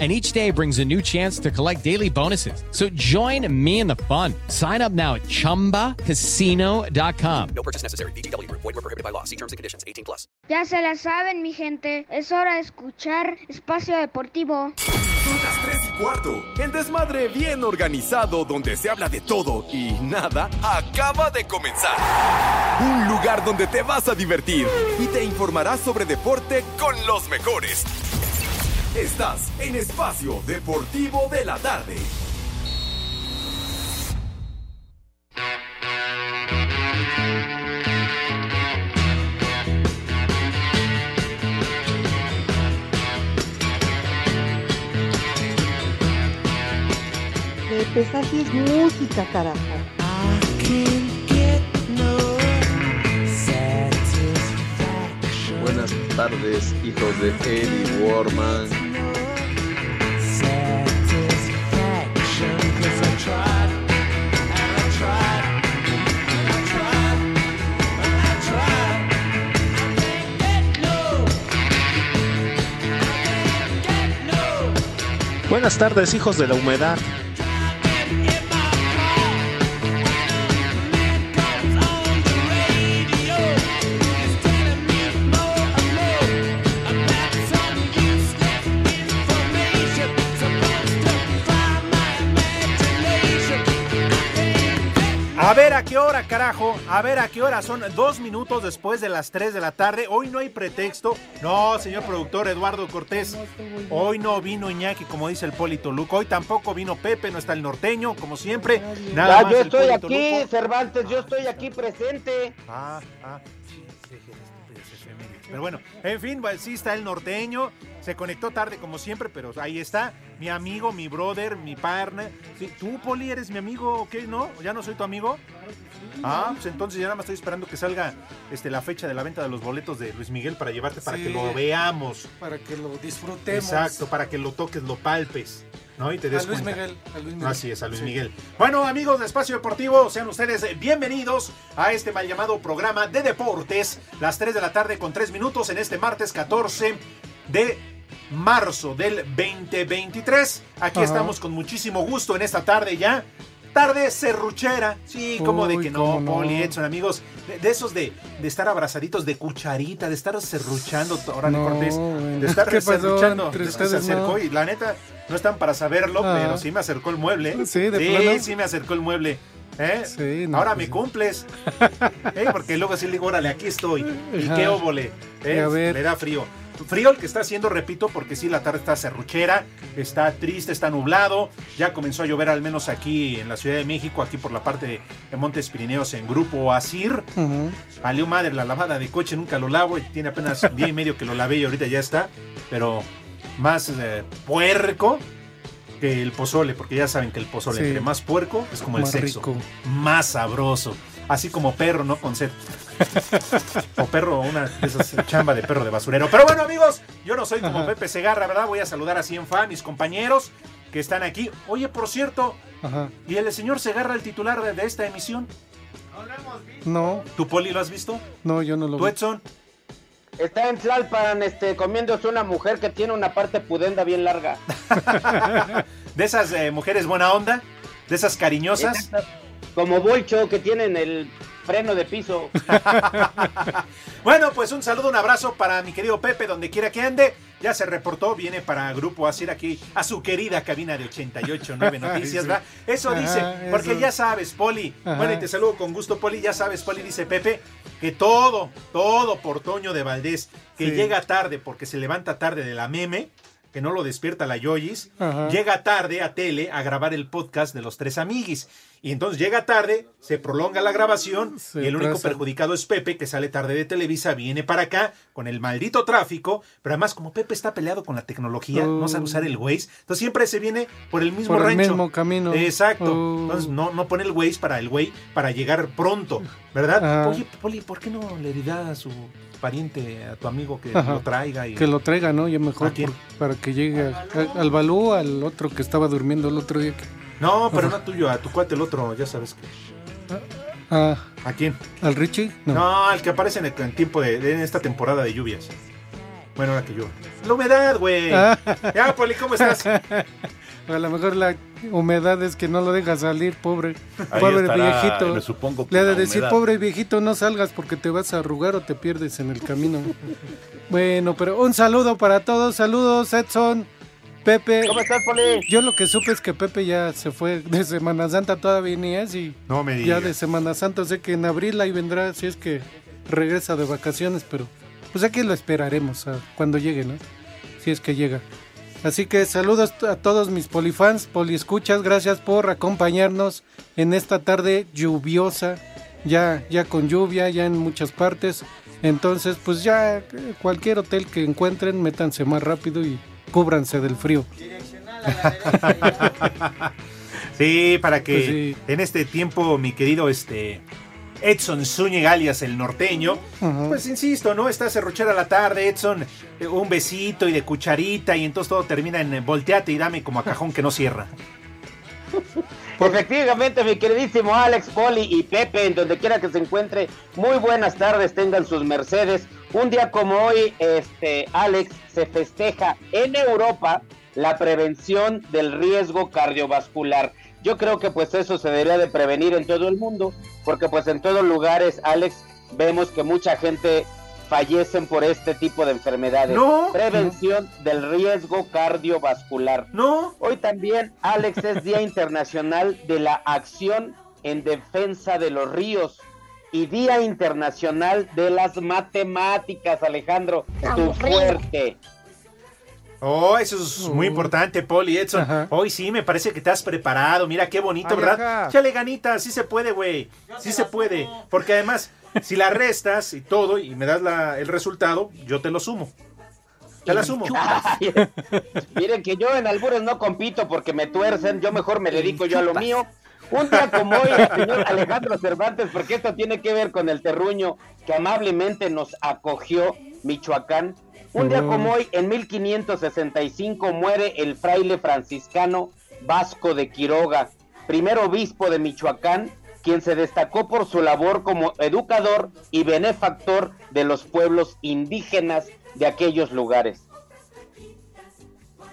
and each day brings a new chance to collect daily bonuses. So join me in the fun. Sign up now at ChumbaCasino.com. No purchase necessary. BGW. Void were prohibited by law. See terms and conditions. 18 plus. Ya se la saben, mi gente. Es hora de escuchar Espacio Deportivo. Son las 3 y cuarto. El desmadre bien organizado donde se habla de todo y nada acaba de comenzar. Un lugar donde te vas a divertir y te informarás sobre deporte con los mejores. Estás en Espacio Deportivo de la Tarde. Pepe, así es música, carajo. Buenas tardes, hijos de Eddie Warman. Buenas tardes, hijos de la humedad. A ver a qué hora, carajo. A ver a qué hora. Son dos minutos después de las 3 de la tarde. Hoy no hay pretexto. No, señor productor Eduardo Cortés. Hoy no vino Iñaki, como dice el Polito Luco. Hoy tampoco vino Pepe, no está el norteño, como siempre. Nada Ah, más yo estoy aquí, Luco. Cervantes, yo estoy aquí presente. Ah, ah. Pero bueno, en fin, pues, sí está el norteño. Se conectó tarde como siempre, pero ahí está. Mi amigo, mi brother, mi partner. Sí, ¿Tú, Poli, eres mi amigo o qué? ¿No? ¿Ya no soy tu amigo? Ah, pues entonces ya nada más estoy esperando que salga este, la fecha de la venta de los boletos de Luis Miguel para llevarte para Sí. que lo veamos. Para que lo disfrutemos. Exacto, para que lo toques, lo palpes. ¿no? Y te des A Luis cuenta. Miguel, a Luis Miguel. Así es, a Luis Sí. Miguel. Bueno, amigos de Espacio Deportivo, sean ustedes bienvenidos a este mal llamado programa de deportes. Las 3 de la tarde con 3 minutos en este martes 14 de marzo del 2023. Aquí Ajá. estamos con muchísimo gusto en esta tarde ya. Tarde serruchera. Sí, como de que no, no. Poli, Edson, amigos. De, de esos de, de estar abrazaditos de cucharita, de estar serruchando. Órale, No, Cortés. De estar ¿Qué pasó serruchando. se acercó no? y la neta, no están para saberlo, Ah. pero sí me acercó el mueble. Sí, de sí, plano. sí me acercó el mueble. ¿eh? Sí, no, Ahora pues me sí. cumples. ¿eh? Porque luego sí le digo, órale, aquí estoy. Y qué óvole. ¿eh? Le da frío. Frío el que está haciendo, repito, porque sí, la tarde está serruchera, está triste, está nublado. Ya comenzó a llover al menos aquí en la Ciudad de México, aquí por la parte de, Montes Pirineos en Grupo Asir. Valió madre la lavada de coche, nunca lo lavo. y Tiene apenas un día y medio que lo lavé y ahorita ya está. Pero más eh, puerco que el pozole, porque ya saben que el pozole, Sí. entre más puerco, es como el sexo. rico. Más sabroso. Así como perro, ¿no? Con sed. o perro, una de esas chamba de perro de basurero. Pero bueno, amigos, yo no soy como Ajá. Pepe Segarra, ¿verdad? Voy a saludar así en fan, mis compañeros que están aquí. Oye, por cierto, Ajá. ¿y el señor Segarra, el titular de, de esta emisión? No, ¿Tu poli lo has visto? no, yo no lo ¿Tú, vi. Edson? Está en Tlalpan, este, comiéndose una mujer que tiene una parte pudenda bien larga. De esas eh, mujeres buena onda, de esas cariñosas. Como Bolcho, que tienen el freno de piso. Bueno, pues un saludo, un abrazo para mi querido Pepe, donde quiera que ande. Ya se reportó, viene para Grupo Asir aquí a su querida cabina de 88.9 Noticias. ¿verdad? Eso Ajá, dice, porque ya sabes, Poli. Ajá. Bueno, y te saludo con gusto, Poli. Ya sabes, Poli, dice Pepe, que todo, todo por Toño de Valdés, que Sí. llega tarde porque se levanta tarde de la meme, que no lo despierta la Yoyis, Ajá. llega tarde a tele a grabar el podcast de los tres amiguis. Y entonces llega tarde, se prolonga la grabación y el único perjudicado es Pepe, que sale tarde de Televisa, viene para acá con el maldito tráfico, pero además como Pepe está peleado con la tecnología, no sabe usar el Waze, entonces siempre se viene por el mismo Por el rancho. mismo camino. Exacto. Oh. Entonces no, no pone el Waze para el güey para llegar pronto, ¿verdad? Ajá. Oye, Poli, ¿por qué no le dirá a su pariente, a tu amigo que Ajá. lo traiga? Y... Que lo traiga, ¿no? Ya mejor para que llegue a- a- al Balú, al otro que estaba durmiendo el otro día. que- No, pero no tuyo, a tu cuate el otro, ya sabes que. Ah, ¿A quién? ¿Al Richie? No. No, el que aparece en, el, en tiempo de, de- en esta temporada de lluvias. Bueno, ahora que llueve. La humedad, güey. Ah. Ya, Poli, ¿cómo estás? A lo mejor la humedad es que no lo deja salir, pobre. Ahí pobre estará, viejito. me supongo que Le ha de decir, humedad. pobre viejito, no salgas porque te vas a arrugar o te pierdes en el camino. bueno, pero un saludo para todos. Saludos, Edson, Pepe. ¿Cómo estás, Poli? Yo lo que supe es que Pepe ya se fue de Semana Santa, todavía ni es y No me ya digas. de Semana Santa, sé que en abril ahí vendrá, si es que regresa de vacaciones, pero pues aquí lo esperaremos a cuando llegue, ¿no? Si es que llega. Así que saludos a todos mis polifans, poliescuchas, gracias por acompañarnos en esta tarde lluviosa, ya, ya con lluvia, ya en muchas partes. Entonces, pues ya cualquier hotel que encuentren, métanse más rápido y cúbranse del frío. Sí, para que Pues sí. en este tiempo, mi querido este Edson Zúñiga, alias el norteño, pues insisto, ¿no? Está cerrochera a la tarde, Edson, eh, un besito y de cucharita, y entonces todo termina en eh, volteate y dame como a cajón que no cierra. Efectivamente, mi queridísimo Alex, Poli y Pepe, en donde quiera que se encuentre, muy buenas tardes, tengan sus Mercedes. Un día como hoy, este Alex, se festeja en Europa la prevención del riesgo cardiovascular. Yo creo que pues eso se debería de prevenir en todo el mundo, porque pues en todos lugares, Alex, vemos que mucha gente fallecen por este tipo de enfermedades. No. Prevención del riesgo cardiovascular. No. Hoy también, Alex, es Día Internacional de la Acción en Defensa de los Ríos y Día Internacional de las Matemáticas, Alejandro, tu fuerte. Oh, eso es muy Uh. importante, Poli, Edson. Hoy sí, me parece que te has preparado. Mira qué bonito, Ay, ¿verdad? Chale ganita, sí se puede, güey. Sí se puede. Porque además, si la restas y todo y me das la- el resultado, yo te lo sumo. Te la sumo. Ay, Miren que yo en albures no compito porque me tuercen, yo mejor me dedico yo a lo mío. Un día como hoy, el señor Alejandro Cervantes, porque esto tiene que ver con el terruño que amablemente nos acogió Michoacán. Un día como hoy, en 1565, muere el fraile franciscano Vasco de Quiroga, primer obispo de Michoacán, quien se destacó por su labor como educador y benefactor de los pueblos indígenas de aquellos lugares.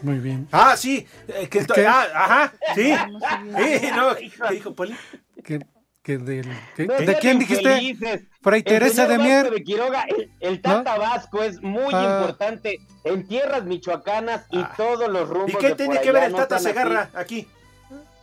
Muy bien. Ah, sí. eh, que ¿Qué? ah, ajá, sí. No sabía. Sí, no. ¿Qué dijo Poli? ¿Qué- qué del- qué- No ¿De quién dijiste? Fray El Teresa de Mier. De Quiroga, el, el Tata Vasco es muy Ah. importante en tierras michoacanas y todos los rumbos ¿Y qué de tiene por que ver el no Tata Segarra aquí?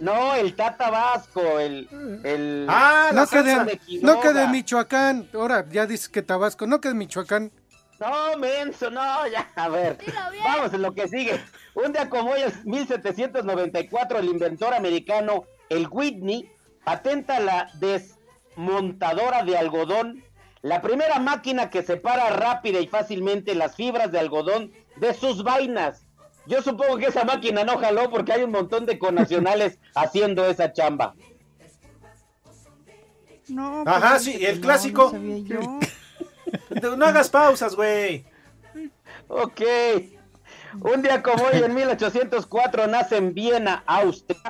No, el Tata Vasco, el... el Ah, la No que, de, de no que de Michoacán. Ahora ya dices que Tabasco. No que de Michoacán. No, menso, no, ya, a ver. Vamos en lo que sigue. Un día como hoy, en 1794, el inventor americano, el Whitney, patenta la desmontadora de algodón, la primera máquina que separa rápida y fácilmente las fibras de algodón de sus vainas. Yo supongo que esa máquina no jaló porque hay un montón de connacionales haciendo esa chamba. No, Ajá, pues, sí, el clásico. No. No, no hagas pausas, güey. Ok. Un día como hoy, en 1804, nace en Viena, Austria,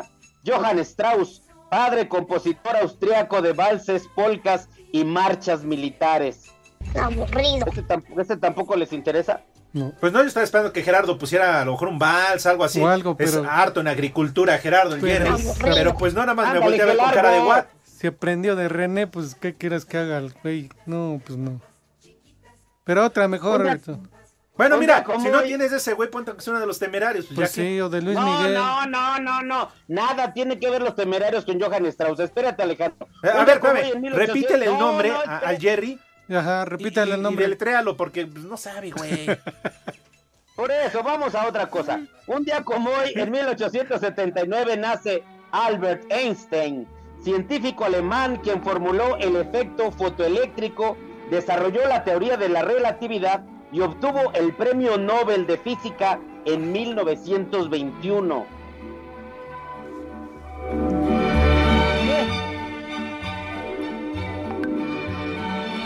Johann Strauss, padre compositor austriaco de valses, polcas y marchas militares. Aburrido. ¿Este, tamp- este tampoco les interesa? No. Pues no, yo estaba esperando que Gerardo pusiera a lo mejor un vals, algo así. O algo, Es pero- harto en agricultura, Gerardo, en Pero-. Pero pues no, nada más me Ándale, volteé a ver qué con cara de what. Si aprendió de René, pues ¿qué quieres que haga el güey? No, pues no. Pero otra mejor. Bueno, mira, ¿cómo si no tienes ese güey, ponte que es uno de los temerarios. Pues, Pues ya que- sí, o de Luis no, Miguel. no, no, no, no. Nada tiene que ver los temerarios con Johann Strauss. Espérate, Alejandro. Eh, A ver, espérame, en 1800 repítele el No, nombre no, a- espera. al Jerry. Ajá, y- repítale y, el y nombre. deletréalo porque pues, no sabe, güey. Por eso, vamos a otra cosa. Un día como hoy, en 1879, nace Albert Einstein, científico alemán quien formuló el efecto fotoeléctrico, desarrolló la teoría de la relatividad y obtuvo el Premio Nobel de Física en 1921.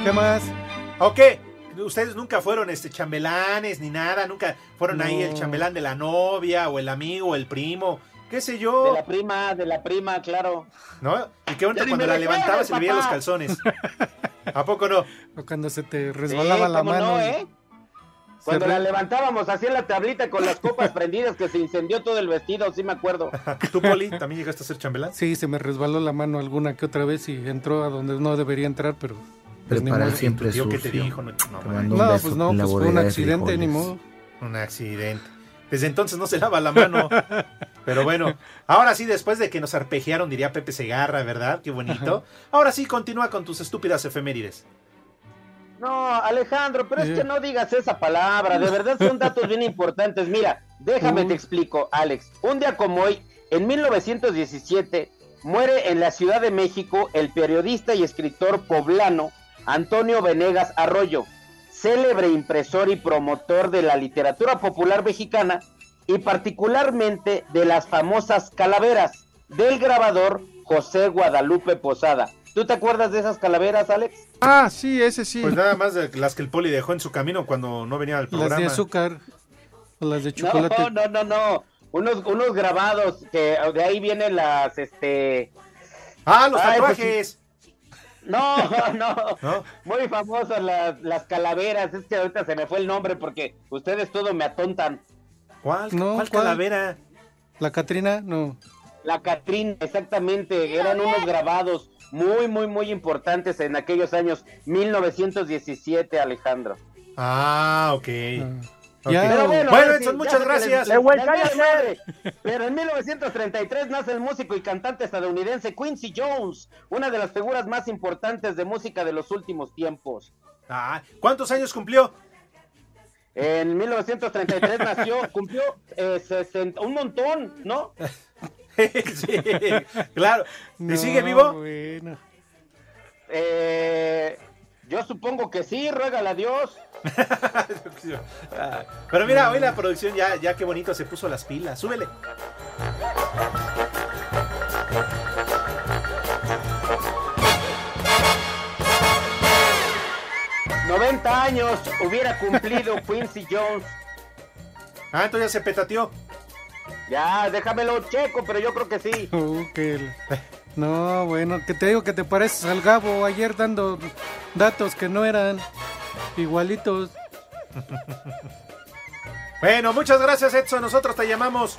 ¿Qué más? Ok, ustedes nunca fueron este chambelanes ni nada, nunca fueron ahí el chambelán de la novia o el amigo o el primo, qué sé yo. De la prima, de la prima, claro. ¿No? Y qué ni cuando la levantabas se le veían los calzones. ¿A poco no? O cuando se te resbalaba Sí, la mano. no, y- ¿eh? Cuando la levantábamos así en la tablita con las copas prendidas que se incendió todo el vestido, sí me acuerdo. ¿Tú, Poli, también llegaste a ser chambelán? Sí, se me resbaló la mano alguna que otra vez y entró a donde no debería entrar, pero... pues, Preparar modo. siempre ¿Tío qué te sucio. dijo? No, no, No, pues no, pues fue un accidente, ni modo. un accidente. Desde entonces no se lava la mano. Pero bueno, ahora sí, después de que nos arpegiaron, diría Pepe Segarra, ¿verdad? Qué bonito. Ahora sí, continúa con tus estúpidas efemérides. No, Alejandro, pero es que no digas esa palabra, de verdad son datos bien importantes. Mira, déjame te explico, Alex. Un día como hoy, en 1917, muere en la Ciudad de México el periodista y escritor poblano Antonio Venegas Arroyo, célebre impresor y promotor de la literatura popular mexicana y particularmente de las famosas calaveras del grabador José Guadalupe Posada. ¿Tú te acuerdas de esas calaveras, Alex? Ah, sí, ese sí. Pues nada más de las que el Poli dejó en su camino cuando no venía al Las programa. de azúcar o las de chocolate. No, no, no, no. Unos, unos grabados que de ahí vienen las, este... Ah, los Ay, pues tatuajes. No, no. ¿No? Muy famosas las, las calaveras. Es que ahorita se me fue el nombre porque ustedes todo me atontan. ¿Cuál, No, ¿cuál ¿cuál? calavera? La Catrina, no. La Catrín, exactamente. Eran unos grabados muy, muy, muy importantes en aquellos años 1917, Alejandro. Ah, ok. Ah. Pero bueno, sí, muchas gracias. Pero en 1933 nace el músico y cantante estadounidense Quincy Jones, una de las figuras más importantes de música de los últimos tiempos. Ah, ¿Cuántos años cumplió? En 1933 nació, cumplió eh, 60 un montón, ¿no? sí, claro. ¿Y No, sigue vivo? bueno. Eh, yo supongo que sí, ruégale a Dios. Pero mira, hoy la producción ya, ya qué bonito se puso las pilas. Súbele. 90 años hubiera cumplido Quincy Jones. Ah, entonces ya se petateó. Ya, déjamelo checo, pero yo creo que sí. Uh, No, bueno, que te digo que te pareces al Gabo ayer dando datos que no eran igualitos. Bueno, muchas gracias, Edson. Nosotros te llamamos.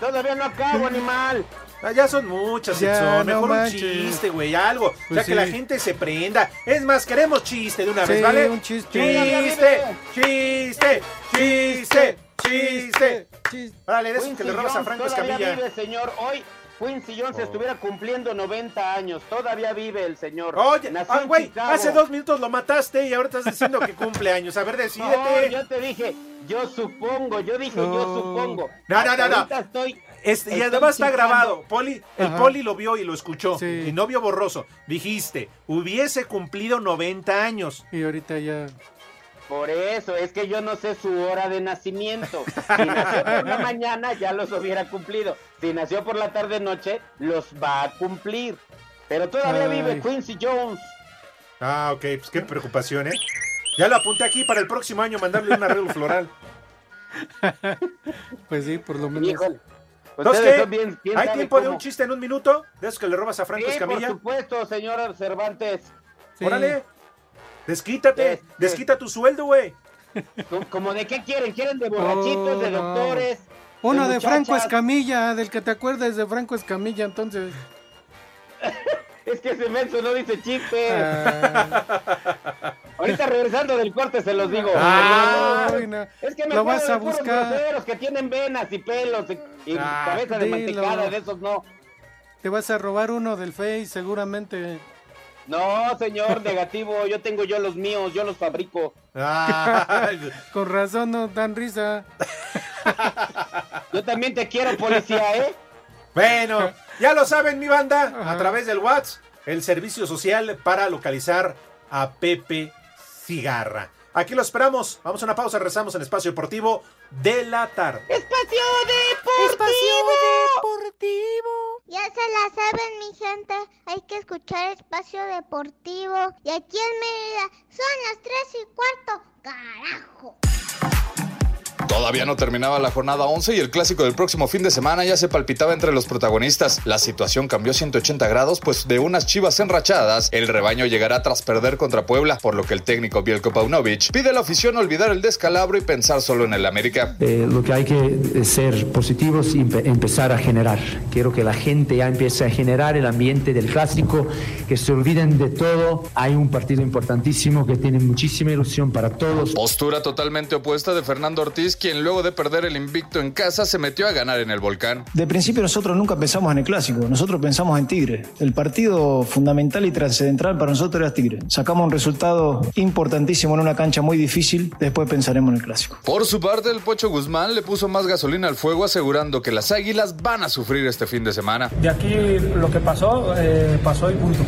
Todavía no acabo, animal. Ah, ya son muchas, Ya, Edson. no Mejor un chiste, güey, algo. Pues ya que la gente se prenda. Es más, queremos chiste de una Sí, vez, ¿vale? un chiste. Chiste, chiste, chiste, chiste. Chiste. Órale, de esos que le robas a Franco Escamilla. vive, señor. Hoy Quincy Jones estuviera cumpliendo 90 años. Todavía vive el señor. Oye, Nació ah, Chicago. hace dos minutos lo mataste y ahora estás diciendo que cumple años. A ver, No, decídete. yo te dije, yo supongo, yo dije, No. yo supongo. No, no, no, no. ahorita estoy. Este, y además está grabado. Poli, el Ajá. Poli lo vio y lo escuchó. Sí. Y no vio borroso. Dijiste, hubiese cumplido 90 años. Y ahorita ya. Por eso, es que yo no sé su hora de nacimiento. Si nació por la mañana, ya los hubiera cumplido. Si nació por la tarde noche, los va a cumplir. Pero todavía Ay. vive Quincy Jones. Ah, ok, pues qué preocupación, ¿eh? Ya lo apunté aquí para el próximo año mandarle un arreglo floral. Pues sí, por lo menos. Híjole. Entonces, Ustedes ¿qué? son bien- bien ¿Hay tiempo de un chiste en un minuto? ¿De esos que le robas a Franco Sí, por supuesto, señora Cervantes. Sí. Órale. Desquítate. Este- Desquita tu sueldo, güey. ¿Cómo- ¿Como de qué quieren? ¿Quieren de borrachitos, Oh, de no. doctores? Uno de Franco? Escamilla, del que te acuerdas de Franco Escamilla, entonces. Es que ese menso no dice chiste. Ah, Ahorita regresando del corte se los digo. Ah, ay, no. Es que me Lo vas a buscar. groseros que tienen venas y pelos y, y Ah, cabeza de dilo. mantecada, de esos no. Te vas a robar uno del Face, seguramente. No, señor, negativo, yo tengo yo los míos, yo los fabrico. Ah, Con razón no dan risa. Yo también te quiero, policía, ¿eh? Bueno, ya lo saben, mi banda, a través del WhatsApp, el servicio social para localizar a Pepe Cigarra. Aquí lo esperamos. Vamos a una pausa, rezamos en Espacio Deportivo de la tarde. Espacio Deportivo. Deportivo. Ya se la saben, mi gente. Hay que escuchar Espacio Deportivo. Y aquí en Mérida son las 3 y cuarto. Carajo. Todavía no terminaba la jornada 11 y el clásico del próximo fin de semana ya se palpitaba entre los protagonistas. La situación cambió 180 grados, pues de unas chivas enrachadas, el rebaño llegará tras perder contra Puebla, por lo que el técnico Bielko Paunovic pide a la afición olvidar el descalabro y pensar solo en el América. Eh, lo que hay que ser positivos y empe- empezar a generar. Quiero que la gente ya empiece a generar el ambiente del clásico, que se olviden de todo. Hay un partido importantísimo que tiene muchísima ilusión para todos. Postura totalmente opuesta de Fernando Ortiz, quien luego de perder el invicto en casa se metió a ganar en el volcán. De principio nosotros nunca pensamos en el clásico, nosotros pensamos en Tigre. El partido fundamental y trascendental para nosotros era Tigre. Sacamos un resultado importantísimo en una cancha muy difícil, después pensaremos en el clásico. Por su parte, el Pocho Guzmán le puso más gasolina al fuego asegurando que las Águilas van a sufrir este fin de semana. De aquí lo que pasó, eh, pasó y punto.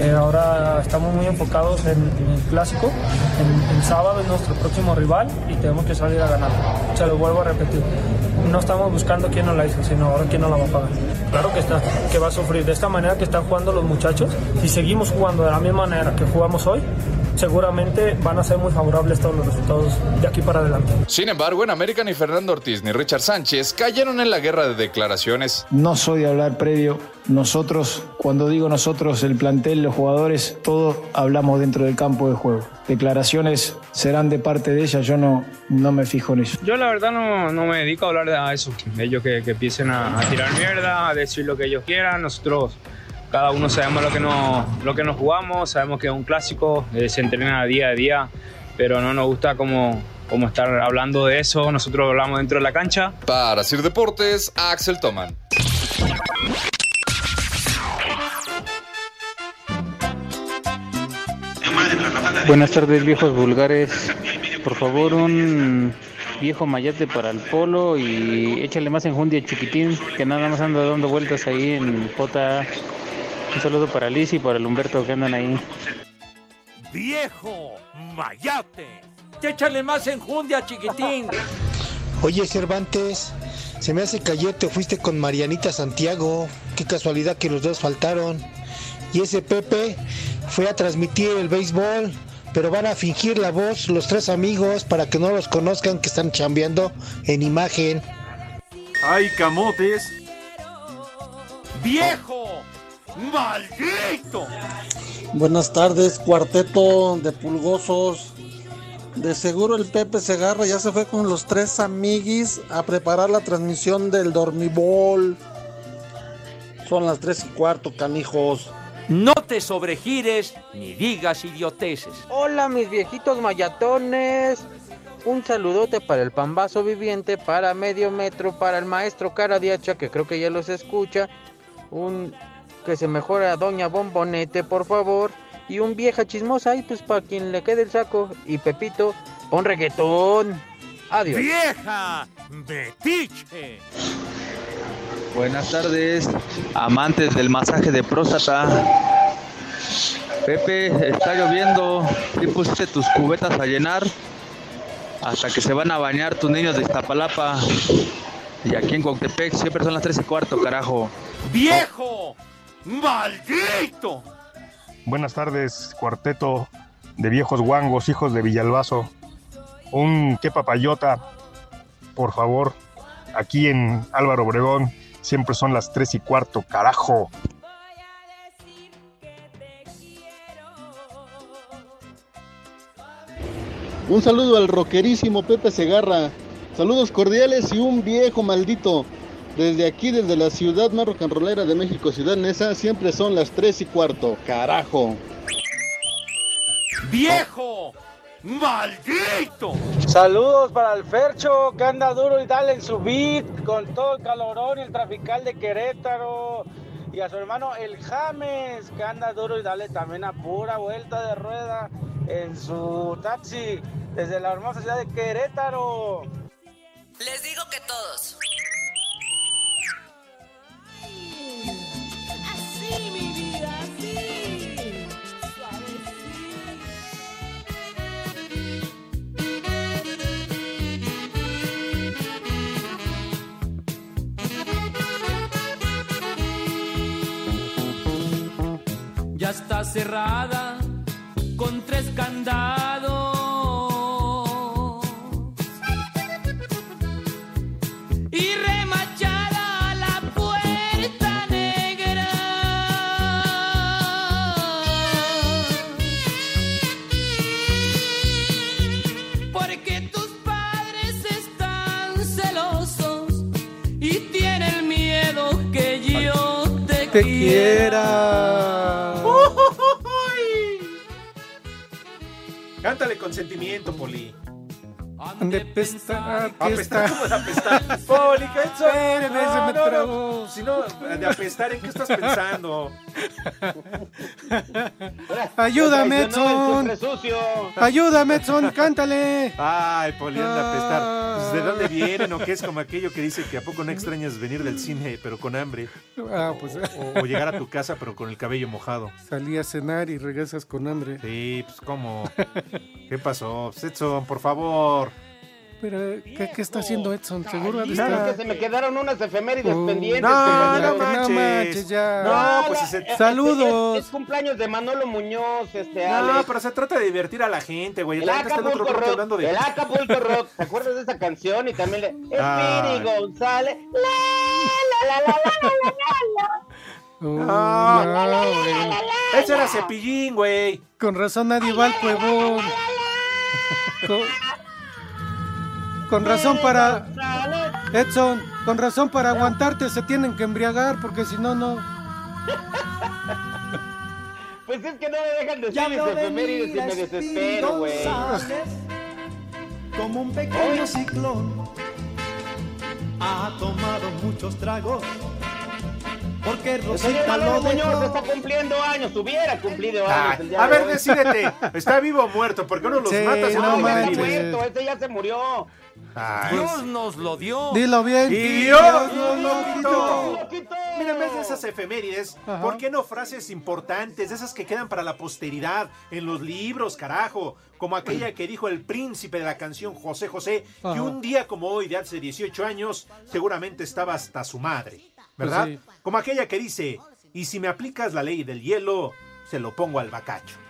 Eh, ahora estamos muy enfocados en, en el clásico. En, el sábado es nuestro próximo rival y tenemos que salir a ganar. Se lo vuelvo a repetir. No estamos buscando quién nos la hizo, sino ahora quién nos la va a pagar. Claro que está, que va a sufrir. De esta manera que están jugando los muchachos, si seguimos jugando de la misma manera que jugamos hoy, seguramente van a ser muy favorables todos los resultados de aquí para adelante. Sin embargo, en América ni Fernando Ortiz ni Richard Sánchez cayeron en la guerra de declaraciones. No soy de hablar previo. Nosotros, cuando digo nosotros, el plantel, los jugadores, todos hablamos dentro del campo de juego. Declaraciones serán de parte de ella, yo no, no me fijo en eso. Yo la verdad no, no me dedico a hablar de eso. Ellos que, que empiecen a, a tirar mierda, a decir lo que ellos quieran. Nosotros, cada uno sabemos lo que nos, lo que nos jugamos, sabemos que es un clásico, eh, se entrena día a día, pero no nos gusta como, como estar hablando de eso. Nosotros hablamos dentro de la cancha. Para Sir Deportes, Axel Toman. Buenas tardes, viejos vulgares. Por favor, un viejo mayate para el polo y échale más enjundia chiquitín, que nada más anda dando vueltas ahí en J. Un saludo para Liz y para el Humberto que andan ahí. ¡Viejo! ¡Mayate! ¡Échale más enjundia, chiquitín! Oye, Cervantes, se me hace que ayer te fuiste con Marianita Santiago. Qué casualidad que los dos faltaron. Y ese Pepe fue a transmitir el béisbol, pero van a fingir la voz los tres amigos para que no los conozcan que están chambeando en imagen. ¡Ay, camotes! ¡Viejo! ¡Maldito! Buenas tardes, cuarteto de pulgosos. De seguro el Pepe Segarra ya se fue con los tres amiguis a preparar la transmisión del dormibol. Son las tres y cuarto, canijos. No te sobregires ni digas idioteces. Hola mis viejitos mayatones. Un saludote para el pambazo viviente, para medio metro, para el maestro Caradiacha, que creo que ya los escucha. Un que se mejore a Doña Bombonete, por favor. Y un vieja chismosa ahí, pues para quien le quede el saco. Y Pepito, pon reggaetón. Adiós. ¡Vieja! ¡Metiche! Buenas tardes, amantes del masaje de próstata. Pepe, está lloviendo. ¿Sí pusiste tus cubetas a llenar? Hasta que se van a bañar tus niños de Iztapalapa. Y aquí en Cuautepec siempre son las 3 y cuarto, carajo. ¡Viejo! ¡Maldito! Buenas tardes, cuarteto de viejos guangos, hijos de Villalbazo. Un qué papayota, por favor, aquí en Álvaro Obregón. Siempre son las tres y cuarto, carajo. Un saludo al rockerísimo Pepe Segarra. Saludos cordiales y un viejo maldito. Desde aquí, desde la ciudad más rocanrolera de México, Ciudad Neza, siempre son las 3 y cuarto. Carajo. ¡Viejo! ¡Maldito! Saludos para el Fercho, que anda duro y dale en su beat, con todo el calorón y el trafical de Querétaro. Y a su hermano el James, que anda duro y dale también a pura vuelta de rueda en su taxi desde la hermosa ciudad de Querétaro. Les digo que todos. Cerrada con tres candados. Y remachada la puerta negra. Porque tus padres están celosos y tienen miedo que yo te, quiera. Con sentimiento, Poli. De pestar, Apestar. ¿cómo de apestar? Poli, ¿qué se me trabó. Si no, de apestar, ¿en qué estás pensando? Ayúdame, Edson. Ayúdame, Edson, cántale. Ay, Poli, anda a apestar. Ah. Pues, ¿De dónde vienen o qué es como aquello que dice que a poco no extrañas venir del cine, pero con hambre? Ah, pues O, o llegar a tu casa, pero con el cabello mojado. salí a cenar y regresas con hambre. Sí, pues ¿cómo? ¿Qué pasó? Pues, Edson, por favor. Pero, ¿qué, qué está haciendo Edson? Seguro que se me quedaron unas efemérides Uh, pendientes. no, no manches. No manches, ya. No, pues si se- eh, eh, Saludos. Es, es cumpleaños de Manolo Muñoz, este No, Alex. pero se trata de divertir a la gente, güey. El La gente está en otro Acapulco Rock, hablando de... el Acapulco Rock, ¿te acuerdas de esa canción? Y también le... Espiri González, la, la, la, la, la, la, la, Uh, No. no, güey. Ese era cepillín, güey. Con razón nadie va al cuevón. Con, razón para. Edson, con razón para aguantarte se tienen que embriagar porque si no, no. Pues es que no me dejan decir mis efemérides y me desespero, güey. Como un pequeño ciclón, ha tomado muchos tragos. Porque El señor Rosita lo dejó. está cumpliendo años, hubiera cumplido años el día a de ver, hoy. decídete. ¿Está vivo o muerto? Porque uno los Sí, mata. se no No, ya manches. muerto, este ya se murió. Ay, Dios nos lo dio. Dilo bien. Y Dios Dios nos lo quitó. Mira, en vez de esas efemérides, Ajá. ¿por qué no frases importantes, de esas que quedan para la posteridad, en los libros, carajo? Como aquella que dijo el príncipe de la canción José José, que Ajá. un día como hoy, de hace 18 años, seguramente estaba hasta su madre, ¿verdad? Pues sí. Como aquella que dice, y si me aplicas la ley del hielo, se lo pongo al bacacho.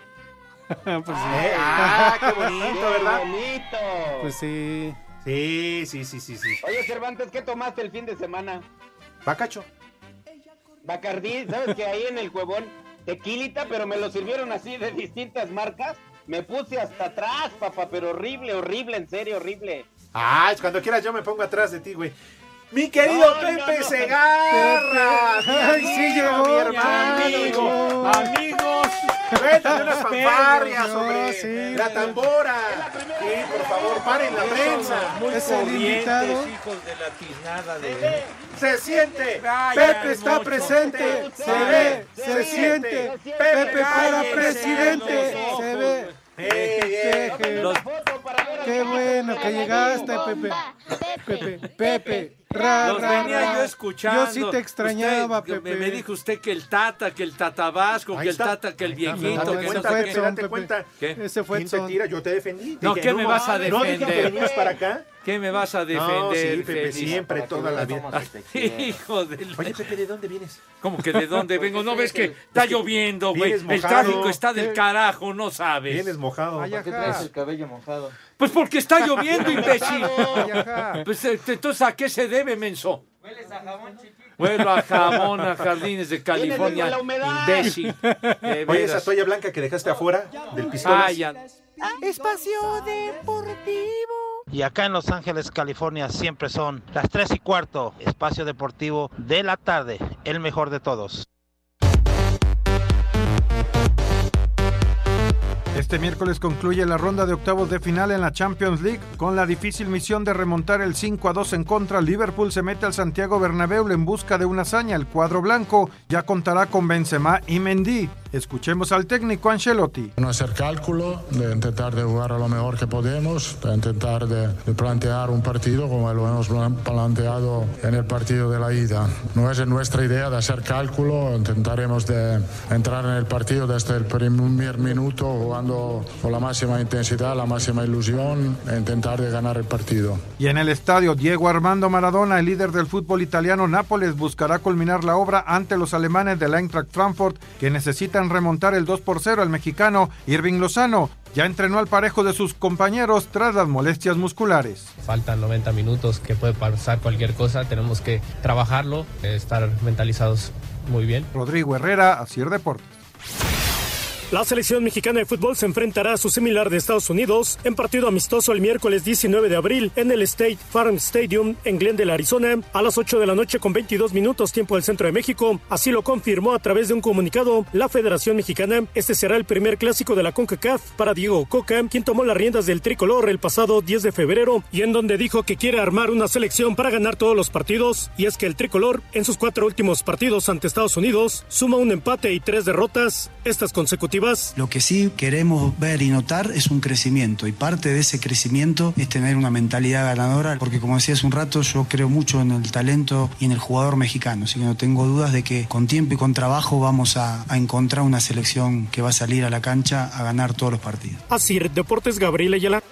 Pues sí. ¿Eh? Ah, qué bonito, ¡Qué ¿verdad? bonito! Pues sí. Sí, sí, sí, sí, sí. Oye, Cervantes, ¿qué tomaste el fin de semana? Bacacho. Bacardí, ¿sabes que ahí en el cuevón tequilita, pero me lo sirvieron así de distintas marcas? Me puse hasta atrás, papá, pero horrible, horrible, en serio, horrible. Ah, cuando quieras yo me pongo atrás de ti, güey. Mi querido No, no, Pepe no. Segarra. Ay, sí llegó, mi hermano. Amigos, Cuéntame unas fanfarrias no, sobre sí. la tambora. Sí, por favor, paren la prensa. muy Es el invitado. hijos de la tiznada de... Se siente. Pepe está presente. Se ve, se siente. Pepe para presidente. Se ve. Qué bueno que llegaste, Pepe. Pepe, Pepe. Ra, Los ra, venía ra. yo escuchando. Yo sí te extrañaba, Usted, Pepe. me, me dijo usted que el Tata, que el Tatabasco, que el. Tata, que el viejito, date que no cuenta, sé fue qué. Edson, date cuenta. ¿Qué? Ese fue ¿Quién te tira? Yo te defendí. No, Dije, ¿qué me vas a No dije que defender? venías para acá. ¿Qué me vas a No, defender? sí, Pepe, siempre, toda la vida. Hijo de... Oye, Pepe, ¿de dónde vienes? ¿Cómo que de dónde vengo? ¿No ves que está lloviendo, güey? El tráfico está del carajo, no sabes. Vienes mojado. ¿Por qué traes el cabello mojado? Pues porque está lloviendo, imbécil. Pues eh, entonces, ¿a qué se debe, menso? Huelo a jamón, a jardines de California. con la humedad. Imbécil. Oye, esa toalla blanca que dejaste afuera del pistolas. Ya. Espacio Deportivo. Y acá en Los Ángeles, California, siempre son las 3 y cuarto, espacio deportivo de la tarde, el mejor de todos. Este miércoles concluye la ronda de octavos de final en la Champions League con la difícil misión de remontar el 5 a 2 en contra. Liverpool se mete al Santiago Bernabéu en busca de una hazaña. El cuadro blanco ya contará con Benzema y Mendy. Escuchemos al técnico Ancelotti. No hacer cálculo, de intentar de jugar a lo mejor que podemos, de intentar de, de plantear un partido como lo hemos plan- planteado en el partido de la ida. No es nuestra idea de hacer cálculo, intentaremos de entrar en el partido desde el primer minuto jugando con la máxima intensidad, la máxima ilusión e intentar de ganar el partido. Y en el estadio Diego Armando Maradona, el líder del fútbol italiano Nápoles buscará culminar la obra ante los alemanes del Eintracht Frankfurt que necesitan remontar el 2 por 0 al mexicano Irving Lozano. Ya entrenó al parejo de sus compañeros tras las molestias musculares. Faltan 90 minutos que puede pasar cualquier cosa, tenemos que trabajarlo, estar mentalizados muy bien. Rodrigo Herrera, Asier Deportes. La selección mexicana de fútbol se enfrentará a su similar de Estados Unidos en partido amistoso el miércoles 19 de abril en el State Farm Stadium en Glendale, Arizona, a las 8 de la noche con 22 minutos tiempo del centro de México. Así lo confirmó a través de un comunicado la Federación Mexicana. Este será el primer clásico de la CONCACAF para Diego Coca, quien tomó las riendas del tricolor el pasado 10 de febrero y en donde dijo que quiere armar una selección para ganar todos los partidos. Y es que el tricolor, en sus cuatro últimos partidos ante Estados Unidos, suma un empate y tres derrotas, estas consecutivas lo que sí queremos ver y notar es un crecimiento y parte de ese crecimiento es tener una mentalidad ganadora porque como decía hace un rato yo creo mucho en el talento y en el jugador mexicano, así que no tengo dudas de que con tiempo y con trabajo vamos a, a encontrar una selección que va a salir a la cancha a ganar todos los partidos. Así, Deportes Gabriel Ayala.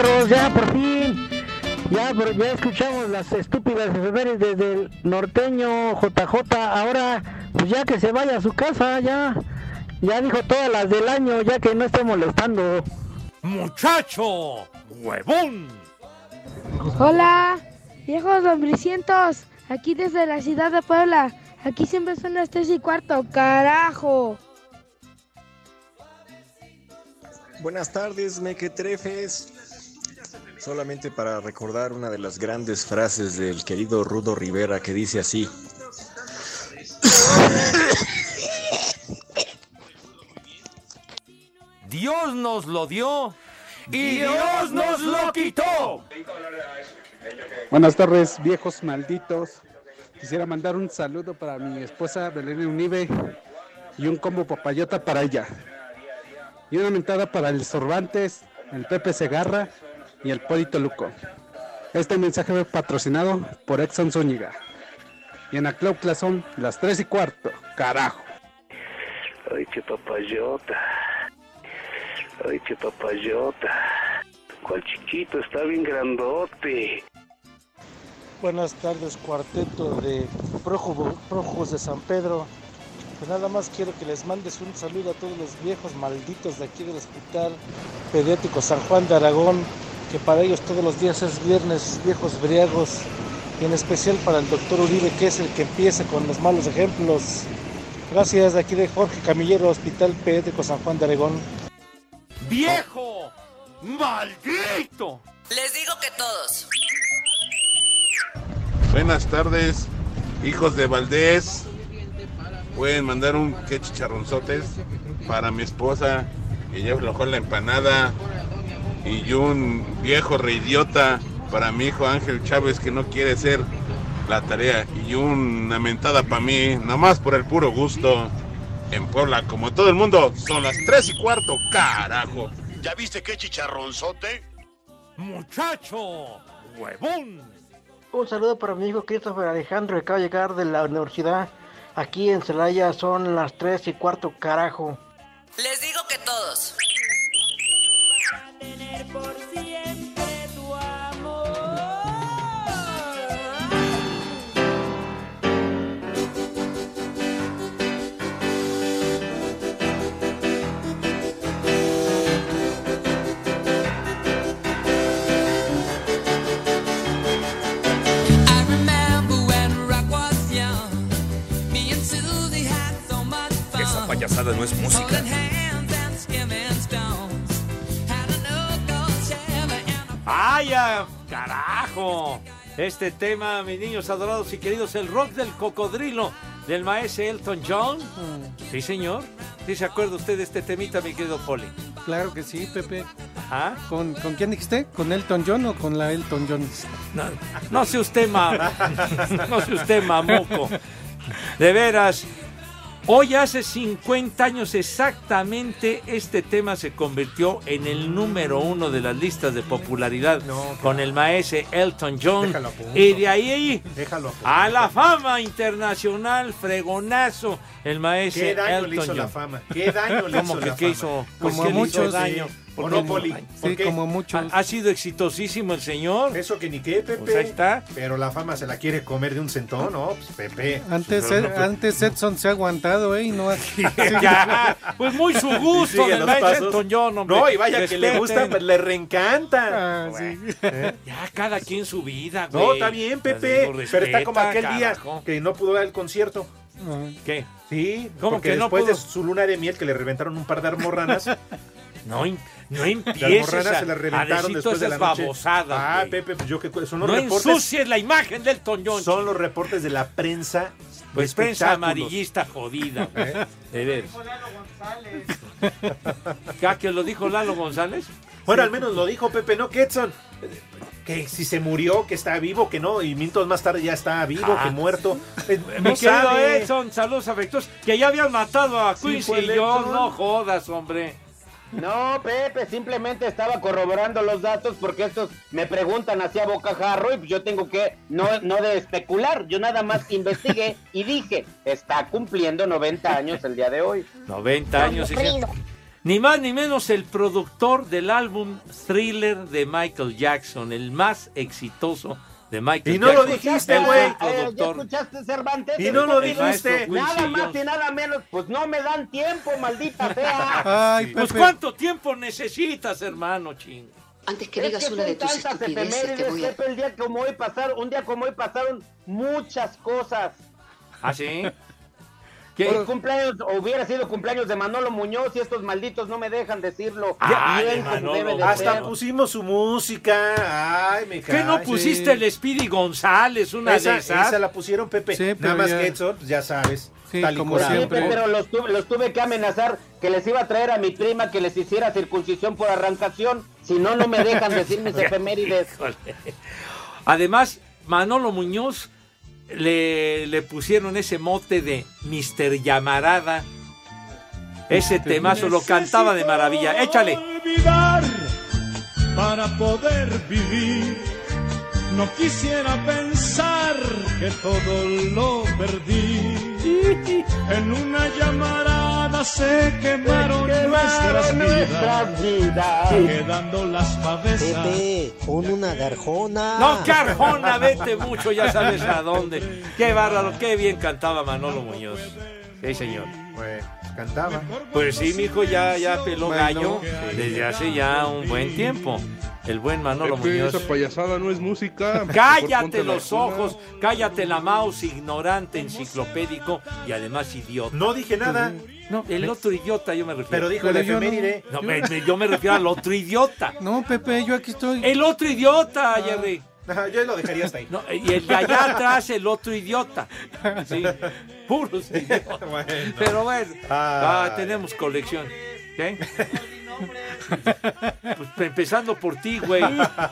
Perros, ya por fin. Ya, ya escuchamos las estúpidas efemérides desde el norteño JJ. Ahora, pues ya que se vaya a su casa, ya. Ya dijo todas las del año, ya que no esté molestando. ¡Muchacho! ¡Huevón! Hola, viejos hombricientos, aquí desde la ciudad de Puebla. Aquí siempre son las tres y cuarto, carajo. Buenas tardes, mequetrefes. Solamente para recordar una de las grandes frases del querido Rudo Rivera que dice así. Dios nos lo dio y Dios nos lo quitó. Buenas tardes, viejos malditos. Quisiera mandar un saludo para mi esposa Belén Unive y un combo papayota para ella. Y una mentada para el Sorbantes, el Pepe Segarra y el Polito Luco. Este mensaje fue patrocinado por Exxon Zúñiga. Y en la Club son las 3 y cuarto. Carajo. Ay, che papayota. Ay, che papayota. ¿Cuál chiquito? Está bien grandote. Buenas tardes, cuarteto de prójugos de San Pedro. Pues nada más quiero que les mandes un saludo a todos los viejos malditos de aquí del Hospital Pediátrico San Juan de Aragón, que para ellos todos los días es viernes, viejos briagos, y en especial para el doctor Uribe, que es el que empieza con los malos ejemplos. Gracias, de aquí de Jorge Camillero, Hospital Pediátrico San Juan de Aragón. ¡Viejo! ¡Maldito! Les digo que todos. Buenas tardes, hijos de Valdés. Pueden mandar un que chicharronzotes para mi esposa, que ya aflojó la empanada. Y un viejo reidiota para mi hijo Ángel Chávez, que no quiere hacer la tarea. Y una mentada para mí, nomás por el puro gusto. En Puebla, como todo el mundo, son las tres y cuarto, carajo. ¿Ya viste qué chicharronzote? ¡Muchacho! ¡Huevón! Un saludo para mi hijo Christopher Alejandro, que acaba de llegar de la universidad. Aquí en Celaya son las 3 y cuarto, carajo. Les digo que todos. Por siempre tu amor. I remember when rock was young. Me and Susie had so much fun. Esa payasada no es música. ¡Ay, ya! ¡Carajo! Este tema, mis niños adorados y queridos, el rock del cocodrilo del maestro Elton John. Sí, señor. ¿Sí se acuerda usted de este temita, mi querido Poli? Claro que sí, Pepe. Ajá. ¿Con, ¿Con quién dijiste? ¿Con Elton John o con la Elton John? No, no sé usted, ma. No sé usted, mamuco. De veras. Hoy hace 50 años exactamente este tema se convirtió en el número uno de las listas de popularidad con el maese Elton John. Y de ahí a la fama internacional, fregonazo, el maese ¿Qué daño Elton le hizo John. la fama? ¿Qué daño le ¿Cómo hizo que la qué fama? hizo? Pues Como que a le hizo muchos. daño. Porque- Monopoly. ¿Por Sí, como muchos. Ha, ha sido exitosísimo el señor. Eso que ni qué, Pepe. Pues ahí está. Pero la fama se la quiere comer de un centón, ¿no? Pues Pepe. Antes, Pero Ed- no, pues, antes Edson se ha aguantado, ¿eh? Y no ha... Ya, pues muy su gusto del los maestro pasos. Elton John, hombre. No, y vaya que le gusta, pues le reencanta. Ah, sí. ¿Eh? Ya, cada quien su vida, güey. No, está bien, Pepe. Pero está como aquel día que no pudo dar el concierto. ¿Qué? Sí, ¿Cómo porque que no después pudo? de su luna de miel que le reventaron un par de almorranas. No, no Las empieces morranas a, se las a reventaron decir después de todas babosadas, Ah, güey. Pepe, pues yo que son los No reportes. ensucies la imagen del Toñón. Son los reportes de la prensa. Pues de prensa amarillista jodida. ¿Eh? De ver. ¿Ya que lo dijo Lalo González? Bueno, al menos lo dijo Pepe, ¿no? Que Edson, que si se murió, que está vivo, que no, y minutos más tarde ya está vivo, Ah. que muerto. Eh, Mi querido. Edson, saludos afectuosos. Que ya habían matado a Sí, Quincy el Jones. Edson. No jodas, hombre. No, Pepe, simplemente estaba corroborando los datos porque estos me preguntan hacia bocajarro y pues yo tengo que no, no de especular, yo nada más investigué y dije, está cumpliendo 90 años el día de hoy. 90 años. Ni más ni menos el productor del álbum Thriller de Michael Jackson, el más exitoso de Michael Y no lo dijiste, güey. Eh, ¿Ya productor. escuchaste Cervantes? Y no lo dijiste. Nada más y nada menos, pues no me dan tiempo, maldita sea. Ay, Pues. ¿cuánto tiempo necesitas, hermano, ching? Antes que Es digas que una de tus estupideces, te voy a... El día como hoy pasaron, un día como hoy pasaron muchas cosas. ¿Ah, sí? El cumpleaños, hubiera sido cumpleaños de Manolo Muñoz y estos malditos no me dejan decirlo de bien como Manolo. debe de Hasta ser. pusimos su música. Ay, me ¿Qué no pusiste el Speedy González, una Esa, de esas? esa la pusieron, Pepe. Sí, Nada más que Edson, pues, ya sabes. Sí, tal y como siempre. pero los tuve, los tuve que amenazar que les iba a traer a mi prima que les hiciera circuncisión por arrancación. Si no, no me dejan decir mis efemérides. Además, Manolo Muñoz le, le pusieron ese mote de Mr. Llamarada. Ese temazo lo cantaba de maravilla. Échale. para poder vivir. No quisiera pensar que todo lo perdí. En una llamarada se quemaron, nuestras vidas, vidas. quedando las pavesas. con una garjona. No, Carjona, vete mucho, ya sabes a dónde. Qué bárbaro, qué bien cantaba Manolo Muñoz. Sí, señor. Pues, cantaba. Pues sí, mi hijo ya, ya peló Bueno, gallo sí. desde hace ya un buen tiempo. El buen Manolo Pepe, Muñoz. esa payasada no es música. Cállate los ojos, cállate la mouse, ignorante, enciclopédico y además idiota. No dije nada. No, el otro idiota yo me refiero. Pero dijo Pero el efeméride. No, me- me- yo me refiero al otro idiota. No, Pepe, yo aquí estoy. El otro idiota, Jerry. Ajá, yo lo dejaría hasta ahí. No, y el de allá atrás, el otro idiota. Sí, puros idiotas. Bueno. Pero bueno, ah, tenemos colección. ¿ok? Pues empezando por ti, güey.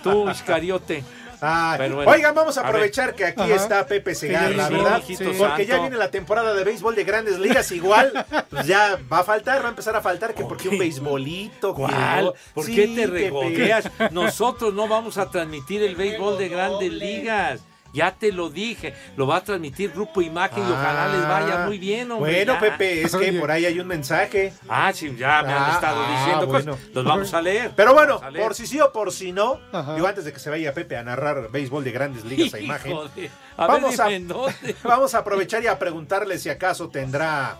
Tú, Iscariote. Bueno, Oigan, vamos a aprovechar que aquí Ajá. está Pepe Segarra, ya ¿verdad? Porque ya viene la temporada de béisbol de grandes ligas igual. Pues ya va a faltar, va a empezar a faltar que porque un beisbolito. ¿Cuál? ¿Por Sí, qué te regodeas? Nosotros no vamos a transmitir el béisbol de grandes ligas. Ya te lo dije. Lo va a transmitir Grupo Imagen y ojalá les vaya muy bien, hombre. Bueno, ya. Pepe, es que por ahí hay un mensaje. Ah, sí, ya me han Ah, estado ah, diciendo bueno. cosas. Los vamos a leer. Pero bueno, leer. por si sí o por si no, Ajá. digo antes de que se vaya Pepe a narrar béisbol de grandes ligas a imagen, Hijo de- A Vamos ver, a- dime en dónde. vamos a aprovechar y a preguntarle si acaso tendrá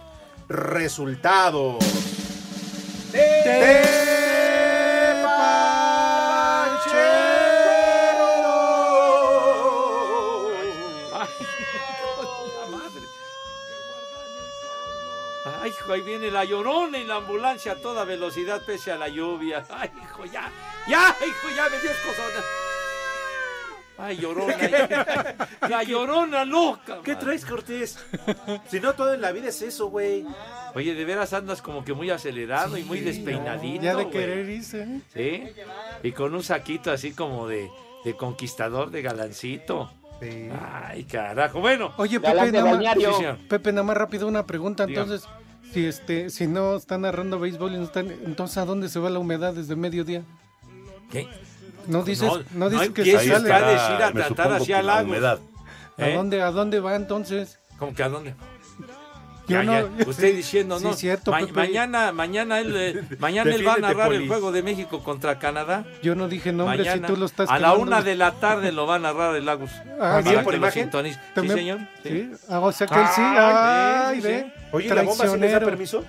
resultados. de. Hijo, ahí viene la llorona y la ambulancia a toda velocidad pese a la lluvia. Ay, hijo, ya. Ya, hijo, ya me dio escozona. Ay, llorona. La llorona loca. ¿Qué madre. traes, Cortés? Si no, todo en la vida es eso, güey. Oye, de veras andas como que muy acelerado y muy despeinadito. Ya de güey. querer irse. ¿eh? Sí. Y con un saquito así como de, de conquistador, de galancito. Ay, carajo. Bueno. Oye, Pepe, nada más, Sí. Pepe, nada más rápido una pregunta. Entonces, si este, si no están narrando béisbol y no están, entonces ¿a dónde se va la humedad desde mediodía? ¿Qué? No dices, No, no, dices no que se sale. a decir a tratar hacia el lago. ¿A ¿Eh? dónde, a dónde va entonces? ¿Cómo que a dónde? Yo Ya, no- ya, Usted diciendo, Sí, no. cierto, Ma- Pepe. mañana, mañana él, eh, mañana él va a narrar el juego de México contra Canadá. Yo no dije nombre si Mañana, tú lo estás a la quemando. una de la tarde lo va a narrar el Lagos. Ah, ¿sí? que ¿Por imagen? Sí, ¿También? señor. Sí. Ah, o sea que él sí. Ah, Ay, sí, ve. sí. Oye, ¿la bomba sí les da permiso?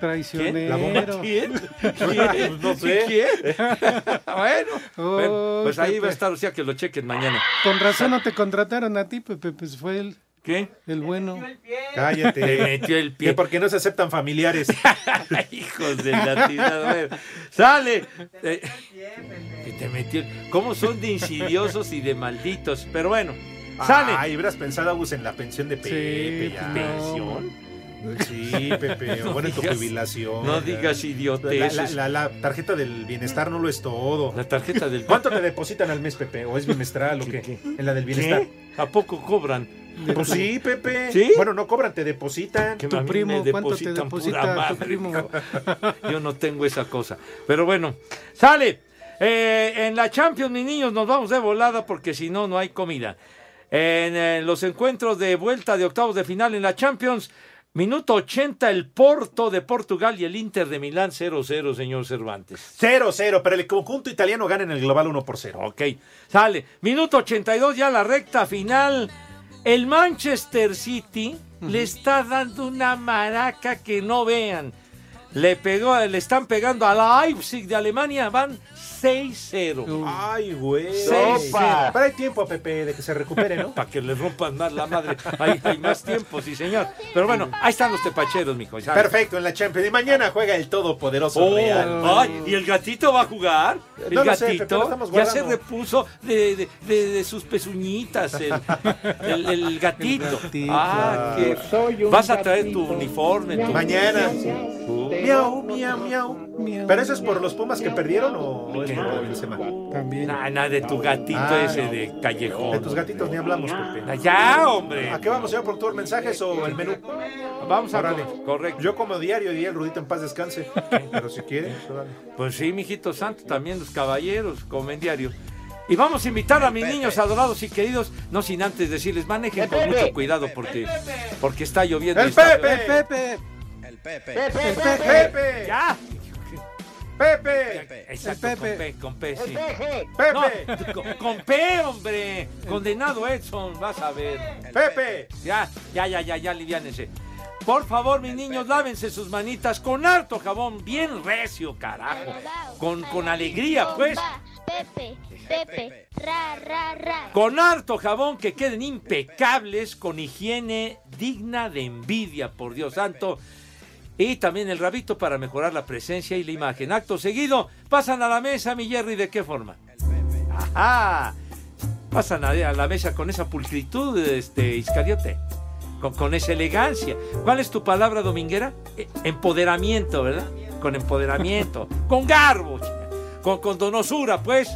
Traicionero. ¿La bomba? ¿Quién? Pues no sé. ¿Quién? bueno, Oh, bueno, pues ahí Pepe. va a estar, o sea que lo chequen mañana. Con razón no te contrataron a ti, Pepe, pues fue el... ¿Qué? El bueno. Cállate. Te metió el pie. Que porque no se aceptan familiares. Hijos de la tirada. Bueno, Sale. Eh, que te metió. ¿Cómo son de insidiosos y de malditos? Pero bueno, sale. Ay, hubieras pensado, Agus, en la pensión de Pepe. ya. ¿Pensión? Sí, Pepe. No bueno, en tu jubilación. no digas idioteces. La, la- la tarjeta del bienestar no lo es todo. La tarjeta del ¿Cuánto te depositan al mes, Pepe? ¿O es bimestral o qué? En la del bienestar. ¿Qué? ¿A poco cobran? Pues sí, Pepe. ¿Sí? Bueno, no cobran, te depositan. Que depositan pura madre, cabrón. Yo no tengo esa cosa. Pero bueno, sale. Eh, en la Champions, mis niños, nos vamos de volada porque si no, no hay comida. En, eh, los encuentros de vuelta de octavos de final en la Champions, minuto 80, el Porto de Portugal y el Inter de Milán 0-0, señor Cervantes. 0-0, pero el conjunto italiano gana en el global 1 por 0. Ok, sale. Minuto 82, ya la recta final. El Manchester City le está dando una maraca que no vean. Le pegó, le están pegando a Leipzig de Alemania, van 6-0. Ay, güey. Sopa. Pero hay tiempo, Pepe, de que se recupere, ¿no? Para que le rompan más la madre. Hay, hay más tiempo, sí, señor. Pero bueno, ahí están los tepacheros, mijo. ¿sabes? Perfecto, en la Champions. Y mañana juega el todopoderoso Oh, Real. ay, ¿Y el gatito va a jugar? El No lo sé, Pepe, gatito lo ya se repuso de, de- de- de sus pezuñitas. El, el- el gatito. Ah, que vas a traer tu uniforme. tu- Mañana. Uh. Miau, miau, miau. ¿Pero eso es por los Pumas que perdieron o es por Benzema? También. Nada de tu gatito Ah, ese no. de callejón. De tus gatitos ni hablamos, Pepe. Ya, hombre. ¿A qué vamos, señor productor? ¿Mensajes o el menú? Vamos a Órale. Correcto. Yo como diario diría el Rudito en paz descanse. Pero si quiere, pues. Pues sí, mijito santo, también los caballeros comen diario. Y vamos a invitar a mis niños adorados y queridos, no sin antes decirles, manejen con mucho cuidado porque, porque está lloviendo. y ¡El está- Pepe! Pepe. Pepe. Pepe, Pepe. ¡Ya! Pepe. Exacto, El con Pepe. P, con P, sí. Pepe. No, con, con P, hombre. Condenado Edson, vas a ver. Pepe. Ya, ya, ya, ya, ya, aliviánense. Por favor, mis niños, lávense sus manitas con harto jabón, bien recio, carajo. Con, con alegría, pues. Pepe, Pepe, ra, ra, ra. Con harto jabón que queden impecables, con higiene digna de envidia, por Dios santo. Y también el rabito para mejorar la presencia y la imagen. Acto seguido, pasan a la mesa, mi Jerry, ¿de qué forma? Ajá. Pasan a, la mesa con esa pulcritud, este, Iscariote. Con, con esa elegancia. ¿Cuál es tu palabra dominguera? Eh, Empoderamiento, ¿verdad? Con empoderamiento. con garbo. Con, con donosura, pues.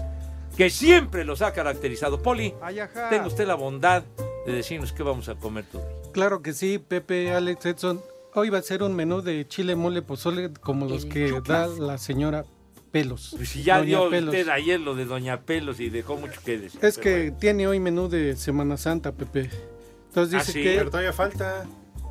Que siempre los ha caracterizado. Poli, tenga usted la bondad de decirnos qué vamos a comer tú. Claro que sí, Pepe, Alex, Edson. Hoy va a ser un menú de chile mole pozole como los que da la señora Pelos. Pues si ya Doña dio Pelos. usted ayer lo de Doña Pelos y dejó mucho que decir. Es que bueno. tiene hoy menú de Semana Santa, Pepe. Entonces Ah, dice sí, que Pero todavía falta.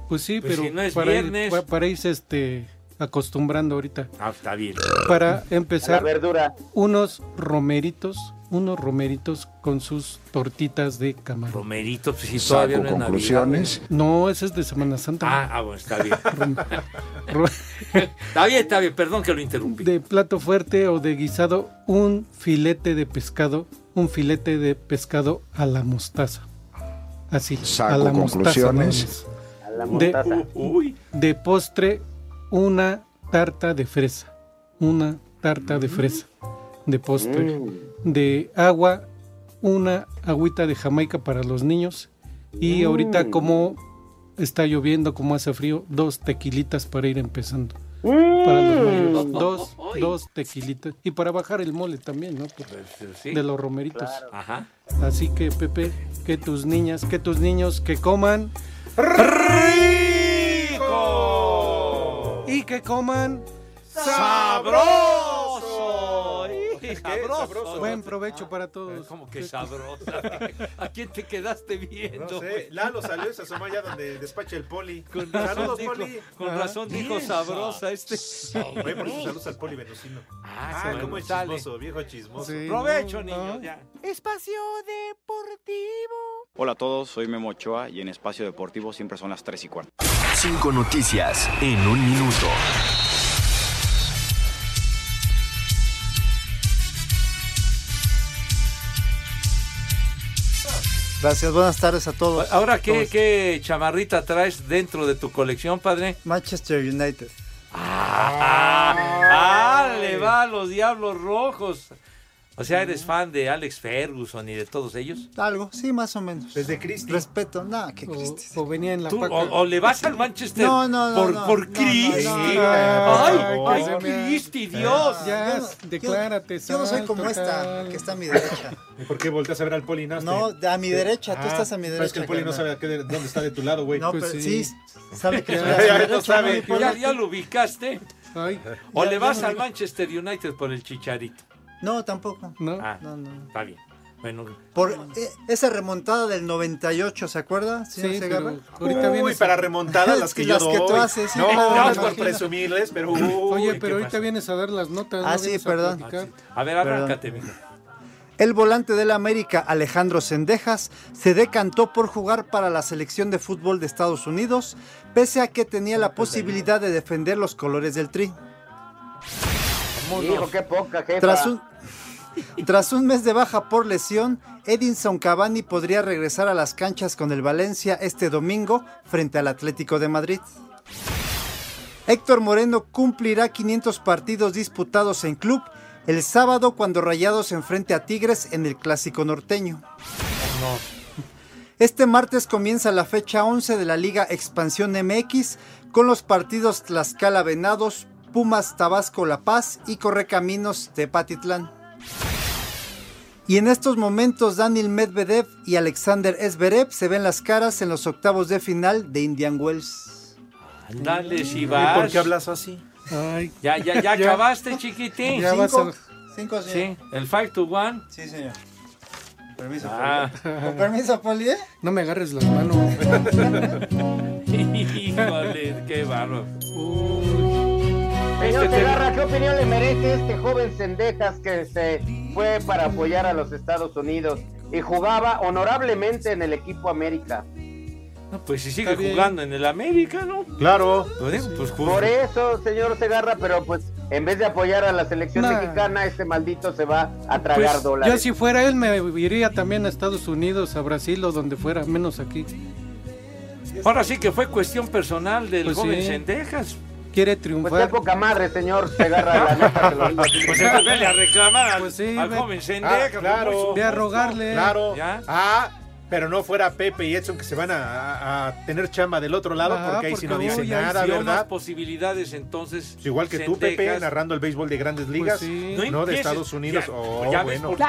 pues sí, Pues pero si no es para, viernes. Ir, pa- para irse este acostumbrando ahorita. Ah, está bien. Para La empezar verdura. unos romeritos, unos romeritos con sus tortitas de camarón. Romerito, pues si todavía no es Navidad. No, ese es de Semana Santa. Ah, ah, bueno, está bien. Está bien, está bien, perdón que lo interrumpí. de plato fuerte o de guisado, un filete de pescado, un filete de pescado a la mostaza. Así, Saco a la mostaza. conclusiones. nada A la. De, mostaza. Uy, de postre, una tarta de fresa. Una tarta de fresa. De postre. De agua, una agüita de Jamaica para los niños. Y ahorita, como está lloviendo, como hace frío, dos tequilitas para ir empezando. Para los moleros. Dos, dos tequilitas. Y para bajar el mole también, ¿no? Pues, sí. De los romeritos. Ajá. Así que, Pepe, que tus niñas, que tus niños que coman ¡Rico! y que coman ¡Sabroso! ¡Ih, ¡Sabroso! Buen provecho para todos. Como que sabrosa. ¿A quién te quedaste viendo? No sé, Lalo salió y se asomó allá donde despacha el poli. Con razón Saludos, dijo, poli. con razón dijo sabrosa este. Oye, por eso saludos al poli venecino. Ah, Ah, sí, cómo es chismoso, viejo chismoso. Sí, Provecho, no, niño, no. ya. Espacio Deportivo. Hola a todos, soy Memo Ochoa y en Espacio Deportivo siempre son las 3 y cuarto. Cinco noticias en un minuto. Gracias, buenas tardes a todos. Ahora, ¿qué, ¿Cómo ¿qué chamarrita traes dentro de tu colección, padre? Manchester United. Ah, ah, le va a los Diablos Rojos. O sea, ¿eres fan de Alex Ferguson y de todos ellos? Algo, sí, más o menos. Desde Cristi. Respeto, nada, que Cristi. O, o venía en la ¿Tú, paca. o, o le vas al Manchester No, no, no, por, no, por Cristi? no, no, ¡Ay, no, ay, no, Cristi, Dios! Ya, Yo no- declárate. Yo no soy como esta, tal. que está a mi derecha. ¿Y por qué volteas a ver al poli? No, No, a mi derecha, tú Ah, estás a mi pero Es que el derecha, poli no sabe a qué de- dónde está de tu lado, güey. No, Pues pero sí. sí, sabe que Ya, no derecha, sabe. ¿Ya, ya lo ubicaste? Ay, ¿O Ya, le vas al. Manchester United por el chicharito? No, tampoco. no. Ah, No, no. está bien. Bueno, Por eh, esa remontada del 98, ¿se acuerda? Sí, pero ahorita Uy, vienes. para remontadas las que yo Las que tú haces, sí, no, claro, no por presumirles, pero uy, Oye, ¿qué pero ahorita pasa? vienes a dar las notas. Ah, ¿no? sí, Vienes a perdón. platicar. a ver, arráncate, mijo. El volante del América, Alejandro Sendejas, se decantó por jugar para la selección de fútbol de Estados Unidos, pese a que tenía la posibilidad de defender los colores del Tri. Hijo, qué poca, jefa. Tras un, tras un mes de baja por lesión, Edinson Cavani podría regresar a las canchas con el Valencia este domingo frente al Atlético de Madrid. Héctor Moreno cumplirá 500 partidos disputados en club el sábado cuando Rayados enfrente a Tigres en el Clásico Norteño. Este martes comienza la fecha 11 de la Liga Expansión MX con los partidos Tlaxcala Venados, Pumas Tabasco La Paz y Correcaminos Tepatitlán. Y en estos momentos Daniel Medvedev y Alexander Zverev se ven las caras en los octavos de final de Indian Wells. Ándale, si ¿Y vas. por qué hablas así? Ay, Ya, ya, ya Ya. acabaste, chiquitín. Ya vas a- Cinco, Sí, el 5 to 1. Sí, señor. Permiso, Ah. Con permiso, Poli. ¿eh? no me agarres las manos. Híjole, qué bárbaro. Señor Este Segarra, ¿qué opinión le merece este joven Sendejas que se fue para apoyar a los Estados Unidos y jugaba honorablemente en el equipo América? No, pues si sigue jugando en el América, ¿no? Claro. Pues, pues, Por eso, señor Segarra, pero pues en vez de apoyar a la selección Nah. mexicana, este maldito se va a tragar Pues, dólares. yo si fuera él me iría también a Estados Unidos, a Brasil o donde fuera, menos aquí. Ahora sí que fue cuestión personal del Pues joven sí. Sendejas. Quiere Pues qué triunfar. poca madre, señor Segarra, la neta se lo digo así. Pues entonces vele a reclamar al, Pues sí, al ve- joven. Ah, claro. Ve a rogarle. Claro. Ya. Ah, pero no fuera Pepe y Edson que se van a, a- a tener chamba del otro lado Ah, porque ahí sí no porque dice nada, Dio más ¿verdad? posibilidades entonces. Pues igual que tú, Pepe, narrando el béisbol de grandes ligas, sí. no, de empieces. Estados Unidos. Ya, Oh, ya bueno. que-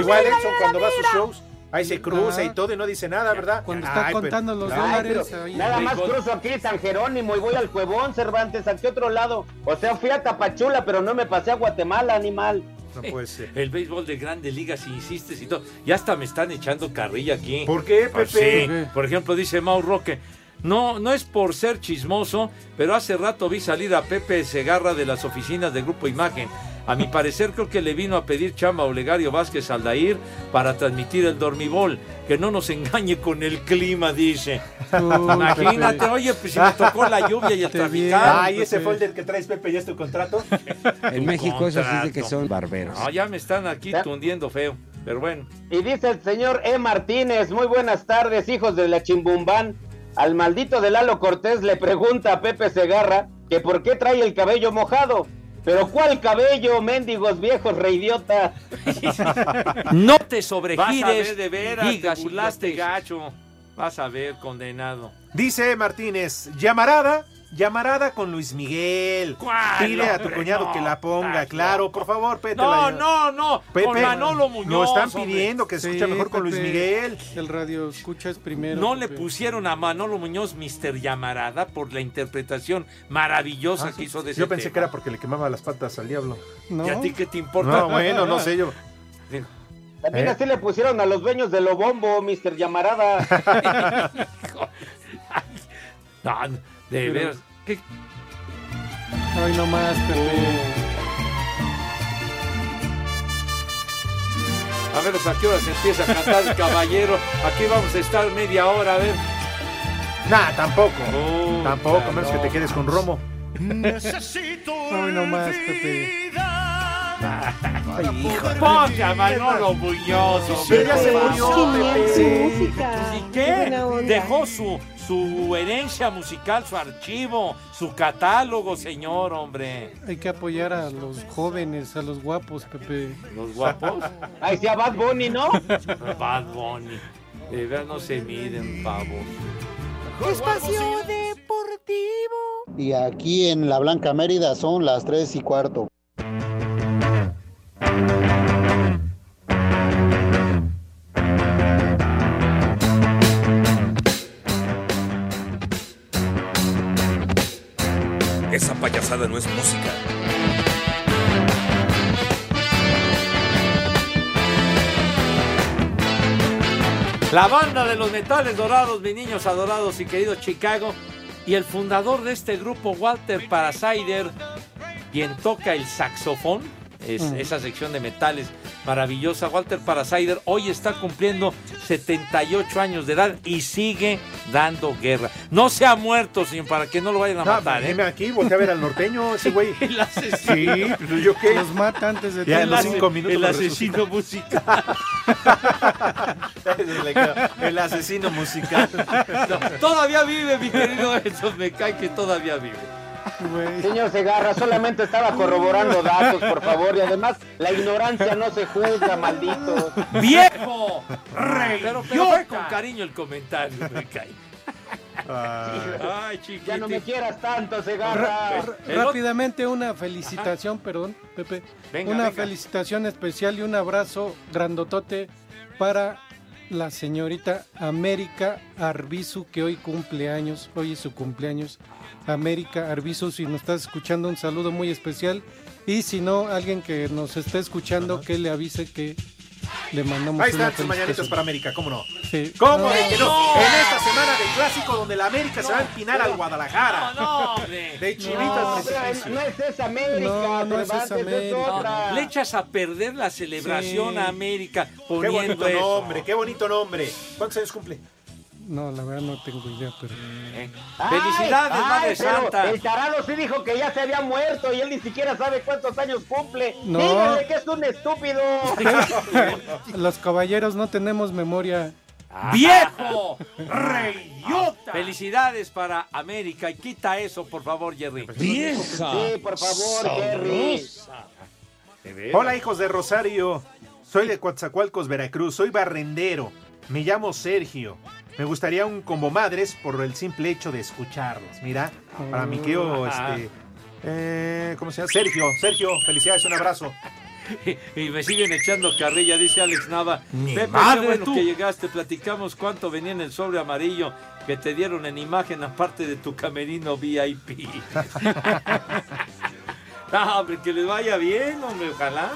Igual Edson cuando va a sus shows, ahí se cruza y Ah. todo y no dice nada, ¿verdad? Cuando está Ay, pero- contando los Ay, Ay, dólares. pero nada más cruzo aquí San Jerónimo y voy al Cuevón, Cervantes, ¿a qué otro lado? O sea, fui a Tapachula, pero no me pasé a Guatemala, animal. No puede ser. El béisbol de grandes ligas, si insistes y todo. Ya hasta me están echando carrilla aquí. ¿Por qué, Pues Pepe? sí. Por ejemplo, dice Mau Roque. No, no es por ser chismoso, pero hace rato vi salir a Pepe Segarra de las oficinas de Grupo Imagen. A mi parecer creo que le vino a pedir chamba a Olegario Vázquez Aldair para transmitir el dormibol. Que no nos engañe con el clima, dice. Uy, Imagínate, Pepe. oye, pues si me tocó la lluvia y el traficar. Ay, ese fue el del que traes, Pepe, ¿ya es tu contrato? En México eso sí de que son barberos. No, ya me están aquí ¿Ya? tundiendo feo. Pero bueno. Y dice el señor E. Martínez, muy buenas tardes, hijos de la chimbumbán. Al maldito de Lalo Cortés le pregunta a Pepe Segarra que por qué trae el cabello mojado. Pero ¿cuál cabello, mendigos viejos, reidiota? No te sobregires Vas a ver de veras, digas te burlaste gacho. Vas a ver, condenado. Dice Martínez, llamarada, llamarada con Luis Miguel. Pide a tu hombre? cuñado No, que la ponga, claro, por favor, Pepe. No, no, no. Con Manolo Muñoz. Lo están hombre. pidiendo que se escuche mejor con Luis Pepe, Miguel. El radio escucha es primero. No le Pepe. pusieron a Manolo Muñoz Mr. Llamarada por la interpretación maravillosa Ah, que hizo de ese Yo pensé tema. que era porque le quemaba las patas al diablo. No. ¿Y a ti qué te importa? No, bueno, no sé yo. También ¿Eh? así le pusieron a los dueños de Lobombo, Mr. Llamarada. No, de Pero- veras. ¿Qué? Ay, no más, Pepe. A ver, ¿a qué hora se empieza a cantar el caballero? Aquí vamos a estar media hora, a ver. Nah, tampoco. Oh, tampoco, a menos que te quedes con Romo. Ay, no más, Pepe. Ay, hijo. Ponte a Manolo Muñoz. Pero ya se murió, Pepe. ¿Y qué? Dejó su, su herencia musical, su archivo, su catálogo, señor, hombre. Hay que apoyar a los jóvenes, a los guapos, Pepe. Los guapos. Ay, sí, a Bad Bunny, ¿no? Bad Bunny. De verdad no se miden, pavos. Espacio Deportivo. Y aquí en la Blanca Mérida son las 3 y cuarto. Esa payasada no es música. La banda de los metales dorados, mis niños adorados y queridos Chicago, y el fundador de este grupo, Walter Parasider, quien toca el saxofón, es Mm. esa sección de metales maravillosa. Walter Parasider hoy está cumpliendo 78 años de edad y sigue dando guerra. No se ha muerto, señor, para que no lo vayan a No, matar, ¿eh? dime aquí, voltea a ver al norteño, ese güey. El asesino. Sí, pues yo qué. Los mata antes de Ya los cinco minutos el asesino musical. El asesino musical. No, todavía vive, mi querido Eso me cae que todavía vive. Señor Segarra, solamente estaba corroborando datos, por favor. Y además, la ignorancia no se juzga, malditos. ¡Viejo! Pero, pero fue con cariño el comentario, me cae. Ay. Ya no me quieras tanto, Segarra. Rápidamente una felicitación, perdón, Pepe. Venga, una venga. felicitación especial y un abrazo grandotote para la señorita América Arbizu, que hoy cumple años, hoy es su cumpleaños. América Arbizu, si nos estás escuchando, un saludo muy especial. Y si no, alguien que nos esté escuchando, que le avise que le mandamos Ahí están sus mañanitas para América, ¿cómo no? Sí. ¿Cómo No. de que no? En esta semana del clásico donde la América se va a empinar al Guadalajara. No, no. De chivitas No, es esa América, No, no es esa América. otra. Le echas a perder la celebración Sí. a América Qué poniendo bonito eso. nombre, qué bonito nombre. ¿Cuántos años cumple? No, la verdad no tengo idea, pero... Eh, Felicidades, ay, Madre pero Santa. El tarado sí dijo que ya se había muerto y él ni siquiera sabe cuántos años cumple. No. Díganle que es un estúpido. Los caballeros no tenemos memoria. ¡Viejo! ¡Reyota! Felicidades para América y quita eso, por favor, Jerry. ¡Vieja! Sí, por favor, Jerry. Hola, hijos de Rosario. Soy de Coatzacoalcos, Veracruz. Soy barrendero. Me llamo Sergio. Me gustaría un combo madres por el simple hecho de escucharlos. Mira, para mi querido, este. eh, ¿Cómo se llama? Sergio, Sergio, felicidades, un abrazo. Y me siguen echando carrilla, dice Alex Nava. Pepe, madre bueno tú. que llegaste. Platicamos cuánto venía en el sobre amarillo que te dieron en imagen, aparte de tu camerino VIP. no, hombre, que les vaya bien, hombre, ojalá.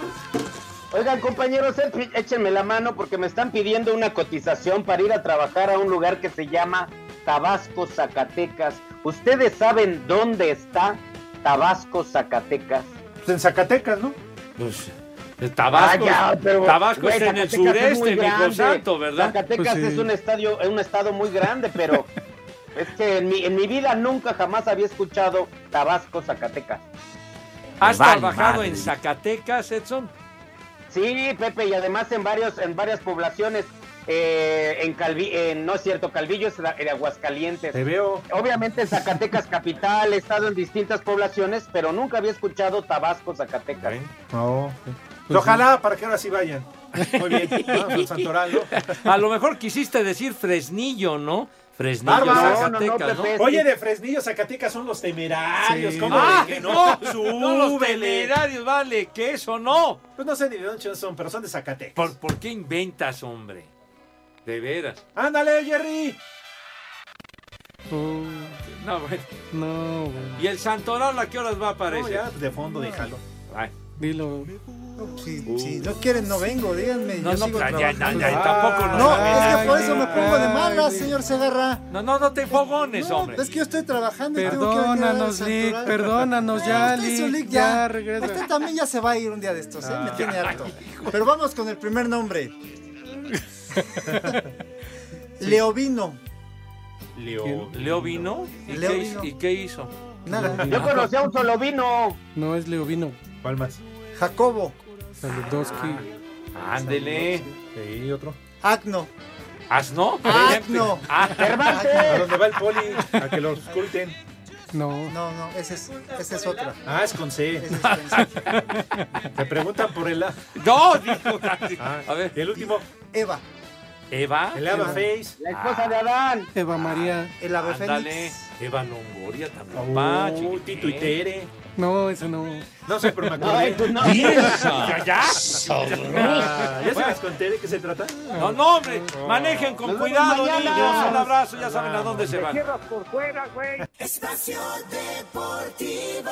Oigan, compañeros, éch- échenme la mano porque me están pidiendo una cotización para ir a trabajar a un lugar que se llama Tabasco, Zacatecas. ¿Ustedes saben dónde está Tabasco, Zacatecas? Pues en Zacatecas, ¿no? Pues, eh, Tabasco, Ah, ya, pero, Tabasco güey, es en el es sureste, mijo grande. santo, ¿verdad? Zacatecas Pues sí. es un estadio, es un estado muy grande, pero es que en mi, en mi vida nunca jamás había escuchado Tabasco, Zacatecas. ¿Has Vale, trabajado madre. en Zacatecas, Edson? Sí, Pepe, y además en varios, en varias poblaciones, eh, en Calvi, en- no es cierto, Calvillo es de Aguascalientes. Te veo. Obviamente Zacatecas capital, he estado en distintas poblaciones, pero nunca había escuchado Tabasco, Zacatecas. No. Pues Ojalá para que ahora sí vayan. Muy bien, vamos al Santoral, ¿no? A lo mejor quisiste decir Fresnillo, ¿no? Fresnillo. Zacatecas, ¿no? Oye, de Fresnillo, Zacatecas son los temerarios. Sí. ¿Cómo Ah, de que no, no? no, los temerarios, vale, que eso no. Pues no sé ni de dónde son, pero son de Zacatecas. ¿Por, por qué inventas, hombre? De veras. Ándale, Jerry. No, bueno. No, güey. ¿Y el Santoral a qué horas va a No, aparecer? ya, de fondo, déjalo. Ay. Dilo. Si, si no quieren, no vengo, díganme. No, yo no, sigo ya, ya, trabajando. ya, tampoco No, hagas. es que por eso me pongo de ay. señor Segarra. No, no, no te fogones, No, hombre. es que yo estoy trabajando y tengo que venir al Perdónanos, Lick, perdónanos ya, Lick. Lick, Ya, ya. regresa. Usted también ya se va a ir un día de estos, ¿eh? Me Ah. tiene harto. Pero vamos con el primer nombre. Leovino. Leo. ¿Leo vino? ¿Y, Leo qué, vino. hizo- ¿Y qué hizo? Nada. Yo conocí a un solo vino. No es Leovino. ¿Cuál más? Jacobo. Saludowski. Ándele. Sí, otro. Agno. ¿Asno? Agno. Ah, ¿A dónde va el poli? A que lo esculten. No. No, no, ese es, esa es otra. Ah, es con C. Ese es con- Te preguntan por el A. No, dijo. Ah, A ver, Y el último, Eva. Eva. el Ava Face. La esposa de Adán. Eva María. El ave Ándale. fénix. Eva Longoria también. Oh. Tito y Tere. No, ese no. No sé, pero me acordé. pues no. Ya, ya. Ah, ¿Ya se las conté de qué se trata? No, no, hombre. Manejen con cuidado, mañana. niños. Un abrazo. Ya saben a dónde se van. Espacio Deportivo.